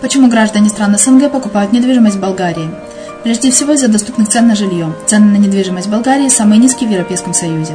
Почему граждане стран СНГ покупают недвижимость в Болгарии? Прежде всего из-за доступных цен на жилье. Цены на недвижимость в Болгарии самые низкие в Европейском Союзе.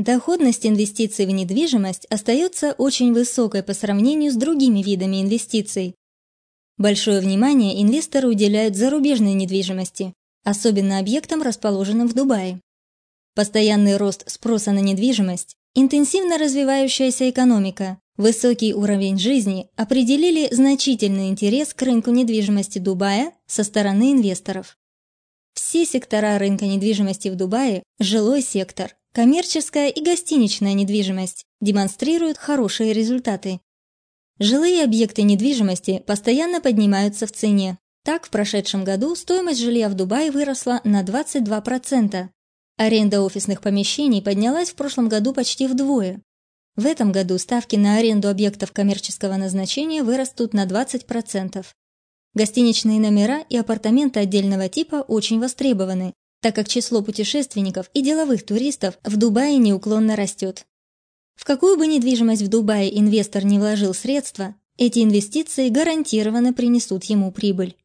Доходность инвестиций в недвижимость остается очень высокой по сравнению с другими видами инвестиций. Большое внимание инвесторы уделяют зарубежной недвижимости, особенно объектам, расположенным в Дубае. Постоянный рост спроса на недвижимость, интенсивно развивающаяся экономика, высокий уровень жизни определили значительный интерес к рынку недвижимости Дубая со стороны инвесторов. Все сектора рынка недвижимости в Дубае, жилой сектор, коммерческая и гостиничная недвижимость демонстрируют хорошие результаты. Жилые объекты недвижимости постоянно поднимаются в цене. Так, в прошедшем году стоимость жилья в Дубае выросла на 22%, Аренда офисных помещений поднялась в прошлом году почти вдвое. В этом году ставки на аренду объектов коммерческого назначения вырастут на 20%. Гостиничные номера и апартаменты отдельного типа очень востребованы, так как число путешественников и деловых туристов в Дубае неуклонно растет. В какую бы недвижимость в Дубае инвестор не вложил средства, эти инвестиции гарантированно принесут ему прибыль.